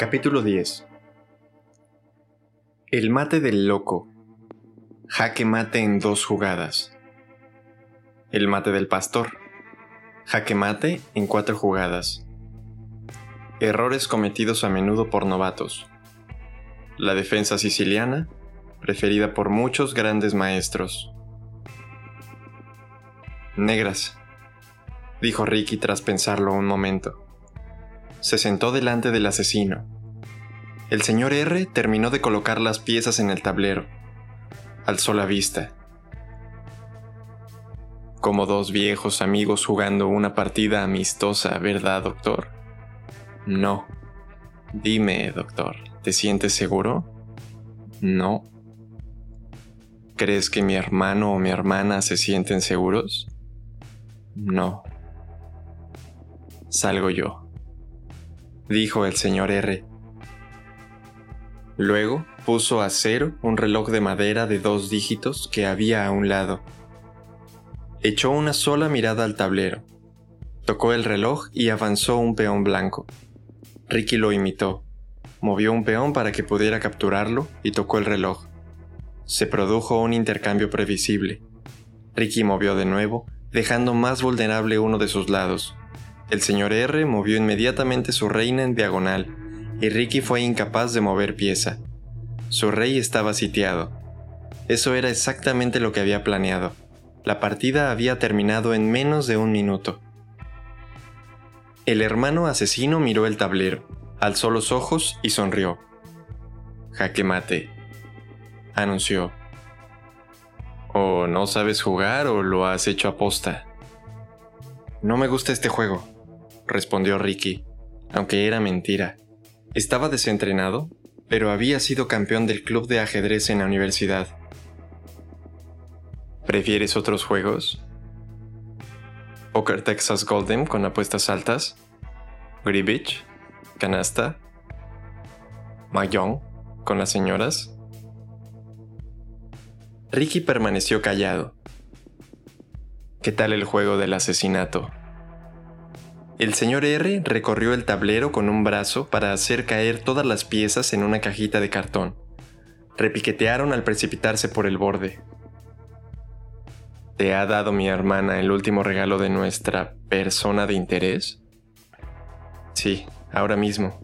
Capítulo 10 El mate del loco. Jaque mate en dos jugadas. El mate del pastor. Jaque mate en cuatro jugadas. Errores cometidos a menudo por novatos. La defensa siciliana, preferida por muchos grandes maestros. Negras, dijo Ricky tras pensarlo un momento. Se sentó delante del asesino. El señor R terminó de colocar las piezas en el tablero. Alzó la vista. Como dos viejos amigos jugando una partida amistosa, ¿verdad, doctor? No. Dime, doctor, ¿te sientes seguro? No. ¿Crees que mi hermano o mi hermana se sienten seguros? No. Salgo yo, dijo el señor R. Luego puso a cero un reloj de madera de dos dígitos que había a un lado. Echó una sola mirada al tablero, tocó el reloj y avanzó un peón blanco. Ricky lo imitó, movió un peón para que pudiera capturarlo y tocó el reloj. Se produjo un intercambio previsible. Ricky movió de nuevo, dejando más vulnerable uno de sus lados. El señor R movió inmediatamente su reina en diagonal, y Ricky fue incapaz de mover pieza. Su rey estaba sitiado. Eso era exactamente lo que había planeado. La partida había terminado en menos de un minuto. El hermano asesino miró el tablero, alzó los ojos y sonrió. Jaque mate, anunció. ¿O no sabes jugar o lo has hecho aposta? No me gusta este juego, respondió Ricky, aunque era mentira. Estaba desentrenado, pero había sido campeón del club de ajedrez en la universidad. ¿Prefieres otros juegos? Poker Texas Golden con apuestas altas, Gribbage, canasta, Mahjong con las señoras. Ricky permaneció callado. ¿Qué tal el juego del asesinato? El señor R recorrió el tablero con un brazo para hacer caer todas las piezas en una cajita de cartón. Repiquetearon al precipitarse por el borde. ¿Te ha dado mi hermana el último regalo de nuestra persona de interés? Sí, ahora mismo.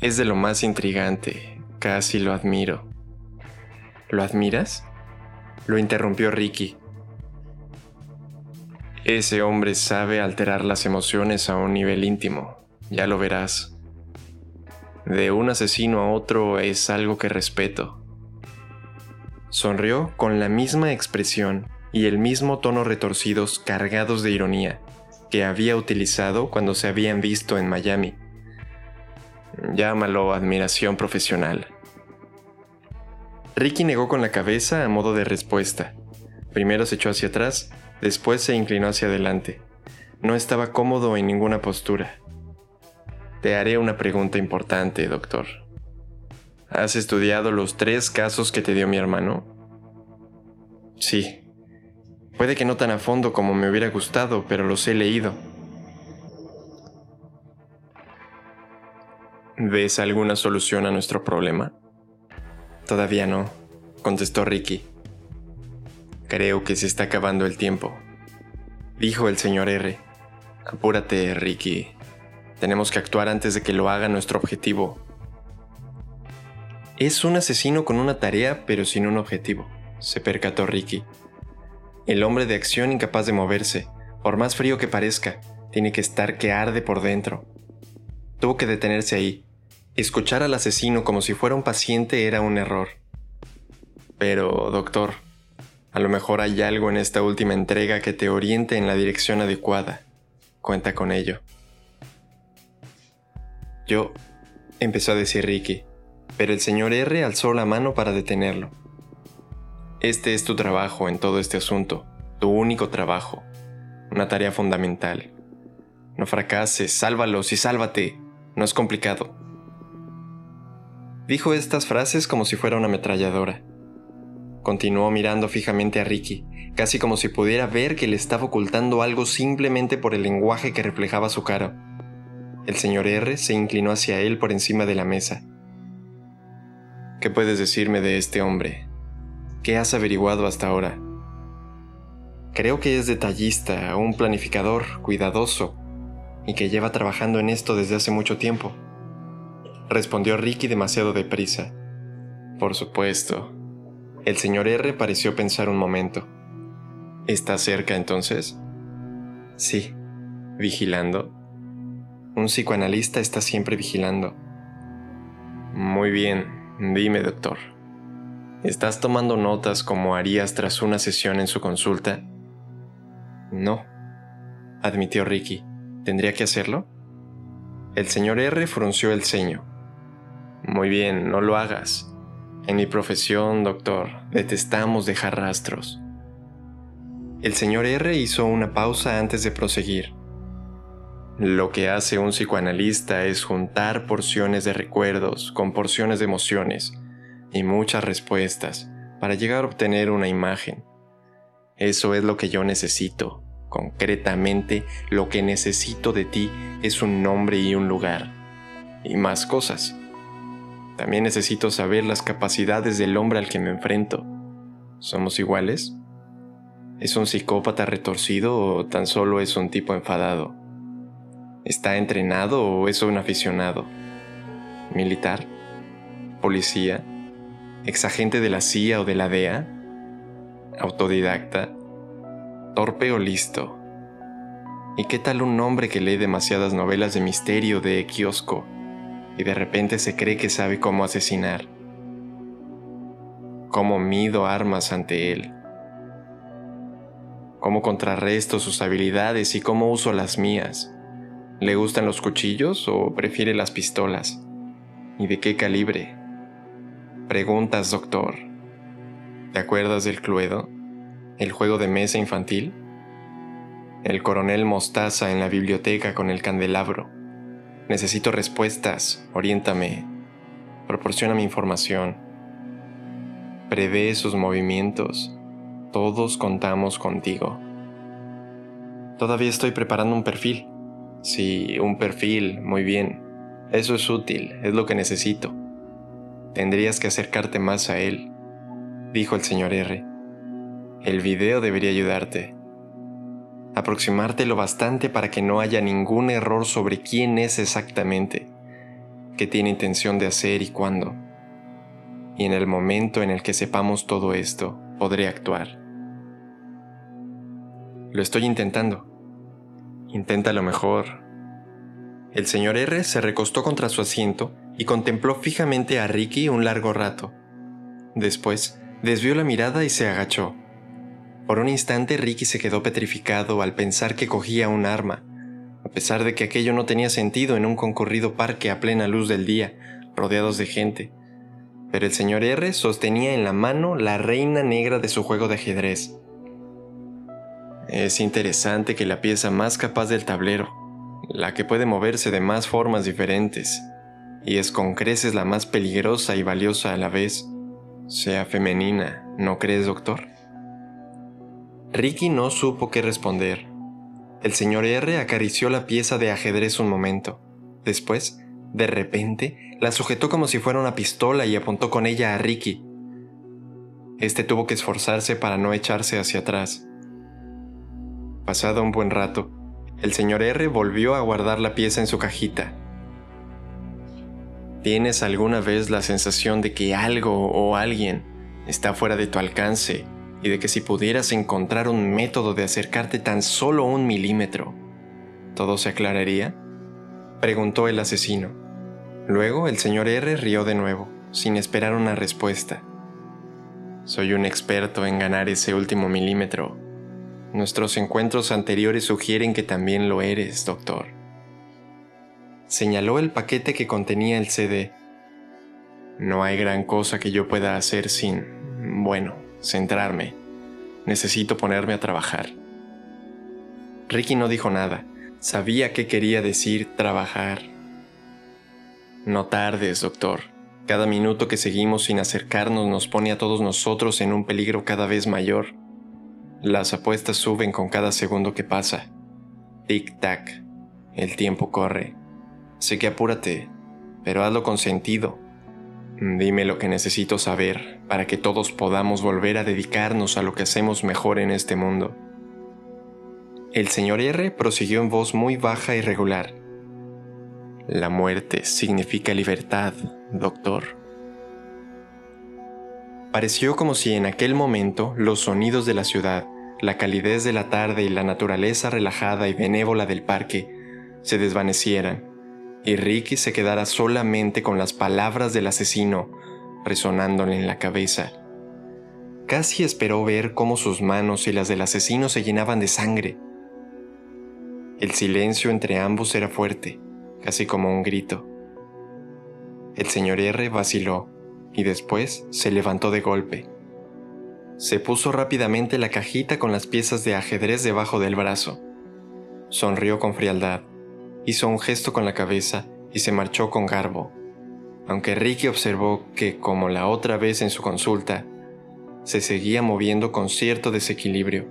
Es de lo más intrigante, casi lo admiro. ¿Lo admiras? Lo interrumpió Ricky, ese hombre sabe alterar las emociones a un nivel íntimo, ya lo verás. De un asesino a otro es algo que respeto. Sonrió con la misma expresión y el mismo tono retorcidos cargados de ironía que había utilizado cuando se habían visto en Miami. Llámalo admiración profesional. Ricky negó con la cabeza a modo de respuesta. Primero se echó hacia atrás Después se inclinó hacia adelante. No estaba cómodo en ninguna postura. Te haré una pregunta importante, doctor. ¿Has estudiado los tres casos que te dio mi hermano? Sí. Puede que no tan a fondo como me hubiera gustado, pero los he leído. ¿Ves alguna solución a nuestro problema? Todavía no, contestó Ricky. Creo que se está acabando el tiempo, dijo el señor R. Apúrate, Ricky. Tenemos que actuar antes de que lo haga nuestro objetivo. Es un asesino con una tarea pero sin un objetivo, se percató Ricky. El hombre de acción incapaz de moverse, por más frío que parezca, tiene que estar que arde por dentro. Tuvo que detenerse ahí. Escuchar al asesino como si fuera un paciente era un error. Pero, doctor, a lo mejor hay algo en esta última entrega que te oriente en la dirección adecuada. Cuenta con ello. Yo, empezó a decir Ricky, pero el señor R alzó la mano para detenerlo. Este es tu trabajo en todo este asunto, tu único trabajo, una tarea fundamental. No fracases, sálvalos y sálvate, no es complicado. Dijo estas frases como si fuera una ametralladora. Continuó mirando fijamente a Ricky, casi como si pudiera ver que le estaba ocultando algo simplemente por el lenguaje que reflejaba su cara. El señor R se inclinó hacia él por encima de la mesa. ¿Qué puedes decirme de este hombre? ¿Qué has averiguado hasta ahora? Creo que es detallista, un planificador, cuidadoso, y que lleva trabajando en esto desde hace mucho tiempo. Respondió Ricky demasiado deprisa. Por supuesto. El señor R pareció pensar un momento. ¿Está cerca entonces? Sí. ¿Vigilando? Un psicoanalista está siempre vigilando. Muy bien, dime doctor. ¿Estás tomando notas como harías tras una sesión en su consulta? No, admitió Ricky. ¿Tendría que hacerlo? El señor R frunció el ceño. Muy bien, no lo hagas. En mi profesión, doctor, detestamos dejar rastros. El señor R hizo una pausa antes de proseguir. Lo que hace un psicoanalista es juntar porciones de recuerdos con porciones de emociones y muchas respuestas para llegar a obtener una imagen. Eso es lo que yo necesito. Concretamente, lo que necesito de ti es un nombre y un lugar. Y más cosas. También necesito saber las capacidades del hombre al que me enfrento. ¿Somos iguales? ¿Es un psicópata retorcido o tan solo es un tipo enfadado? ¿Está entrenado o es un aficionado? ¿Militar? ¿Policía? ¿Exagente de la CIA o de la DEA? ¿Autodidacta? ¿Torpe o listo? ¿Y qué tal un hombre que lee demasiadas novelas de misterio de kiosco y de repente se cree que sabe cómo asesinar? ¿Cómo mido armas ante él? ¿Cómo contrarresto sus habilidades y cómo uso las mías? ¿Le gustan los cuchillos o prefiere las pistolas? ¿Y de qué calibre? Preguntas, doctor. ¿Te acuerdas del Cluedo? ¿El juego de mesa infantil? El coronel Mostaza en la biblioteca con el candelabro. Necesito respuestas, oriéntame, proporcioname información. Prevé sus movimientos. Todos contamos contigo. Todavía estoy preparando un perfil. Sí, un perfil, muy bien. Eso es útil, es lo que necesito. Tendrías que acercarte más a él, dijo el señor R. El video debería ayudarte. Aproximarte lo bastante para que no haya ningún error sobre quién es exactamente, qué tiene intención de hacer y cuándo. Y en el momento en el que sepamos todo esto, podré actuar. Lo estoy intentando. Inténtalo mejor. El señor R se recostó contra su asiento y contempló fijamente a Ricky un largo rato. Después, desvió la mirada y se agachó. Por un instante Ricky se quedó petrificado al pensar que cogía un arma, a pesar de que aquello no tenía sentido en un concurrido parque a plena luz del día, rodeados de gente. Pero el señor R sostenía en la mano la reina negra de su juego de ajedrez. Es interesante que la pieza más capaz del tablero, la que puede moverse de más formas diferentes, y es con creces la más peligrosa y valiosa a la vez, sea femenina, ¿no crees, doctor? Ricky no supo qué responder. El señor R acarició la pieza de ajedrez un momento. Después, de repente, la sujetó como si fuera una pistola y apuntó con ella a Ricky. Este tuvo que esforzarse para no echarse hacia atrás. Pasado un buen rato, el señor R volvió a guardar la pieza en su cajita. ¿Tienes alguna vez la sensación de que algo o alguien está fuera de tu alcance y de que si pudieras encontrar un método de acercarte tan solo un milímetro, todo se aclararía? Preguntó el asesino. Luego el señor R rió de nuevo, sin esperar una respuesta. Soy un experto en ganar ese último milímetro. Nuestros encuentros anteriores sugieren que también lo eres, doctor. Señaló el paquete que contenía el CD. No hay gran cosa que yo pueda hacer sin, bueno, centrarme. Necesito ponerme a trabajar. Ricky no dijo nada. Sabía qué quería decir trabajar. No tardes, doctor. Cada minuto que seguimos sin acercarnos nos pone a todos nosotros en un peligro cada vez mayor. Las apuestas suben con cada segundo que pasa. Tic-tac. El tiempo corre. Sé que apúrate, pero hazlo con sentido. Dime lo que necesito saber para que todos podamos volver a dedicarnos a lo que hacemos mejor en este mundo. El señor R prosiguió en voz muy baja y regular. La muerte significa libertad, doctor. Pareció como si en aquel momento los sonidos de la ciudad, la calidez de la tarde y la naturaleza relajada y benévola del parque se desvanecieran, y Ricky se quedara solamente con las palabras del asesino resonándole en la cabeza. Casi esperó ver cómo sus manos y las del asesino se llenaban de sangre. El silencio entre ambos era fuerte, casi como un grito. El señor R vaciló y después se levantó de golpe. Se puso rápidamente la cajita con las piezas de ajedrez debajo del brazo. Sonrió con frialdad, hizo un gesto con la cabeza y se marchó con garbo, aunque Ricky observó que, como la otra vez en su consulta, se seguía moviendo con cierto desequilibrio,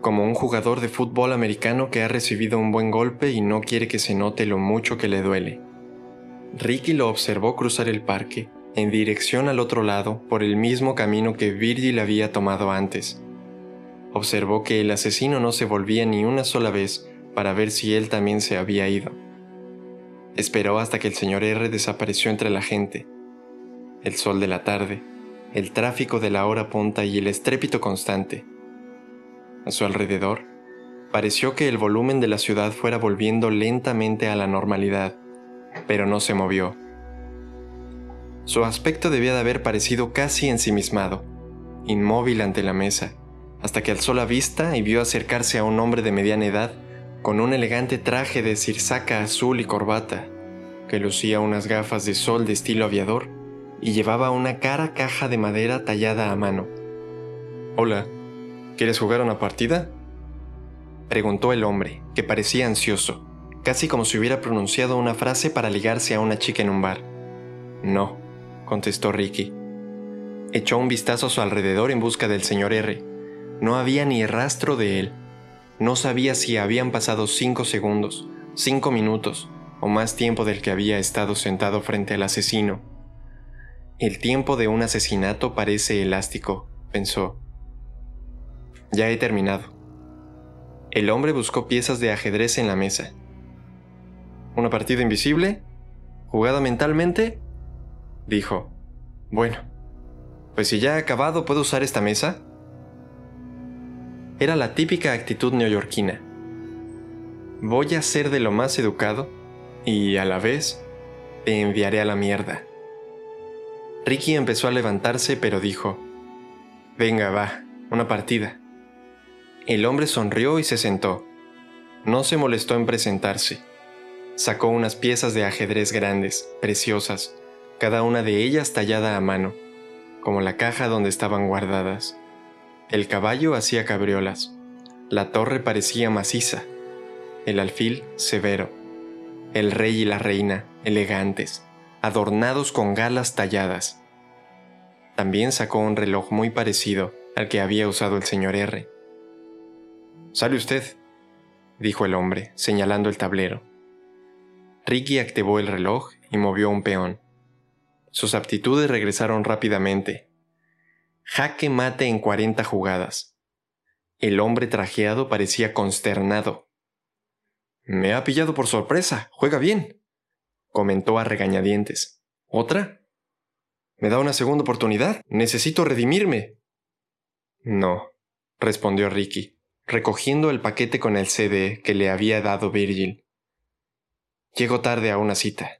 como un jugador de fútbol americano que ha recibido un buen golpe y no quiere que se note lo mucho que le duele. Ricky lo observó cruzar el parque en dirección al otro lado por el mismo camino que Virgil había tomado antes. Observó que el asesino no se volvía ni una sola vez para ver si él también se había ido. Esperó hasta que el señor R desapareció entre la gente. El sol de la tarde, el tráfico de la hora punta y el estrépito constante. A su alrededor, pareció que el volumen de la ciudad fuera volviendo lentamente a la normalidad, pero no se movió su aspecto debía de haber parecido casi ensimismado, inmóvil ante la mesa, hasta que alzó la vista y vio acercarse a un hombre de mediana edad con un elegante traje de cirsaca azul y corbata, que lucía unas gafas de sol de estilo aviador y llevaba una cara caja de madera tallada a mano. Hola, ¿quieres jugar una partida? Preguntó el hombre, que parecía ansioso, casi como si hubiera pronunciado una frase para ligarse a una chica en un bar. No, contestó Ricky. Echó un vistazo a su alrededor en busca del señor R. No había ni rastro de él. No sabía si habían pasado cinco segundos, cinco minutos o más tiempo del que había estado sentado frente al asesino. El tiempo de un asesinato parece elástico, pensó. Ya he terminado. El hombre buscó piezas de ajedrez en la mesa. ¿Una partida invisible? ¿Jugada mentalmente? dijo. Bueno, pues si ya he acabado, ¿puedo usar esta mesa? Era la típica actitud neoyorquina. Voy a ser de lo más educado y a la vez te enviaré a la mierda. Ricky empezó a levantarse pero dijo, Venga, va, una partida. El hombre sonrió y se sentó. No se molestó en presentarse. Sacó unas piezas de ajedrez grandes, preciosas, cada una de ellas tallada a mano, como la caja donde estaban guardadas. El caballo hacía cabriolas, la torre parecía maciza, el alfil severo, el rey y la reina elegantes, adornados con galas talladas. También sacó un reloj muy parecido al que había usado el señor R. Sale usted, dijo el hombre, señalando el tablero. Ricky activó el reloj y movió un peón. Sus aptitudes regresaron rápidamente. Jaque mate en 40 jugadas. El hombre trajeado parecía consternado. Me ha pillado por sorpresa. Juega bien, comentó a regañadientes. ¿Otra? ¿Me da una segunda oportunidad? Necesito redimirme. No, respondió Ricky, recogiendo el paquete con el CD que le había dado Virgil. Llego tarde a una cita.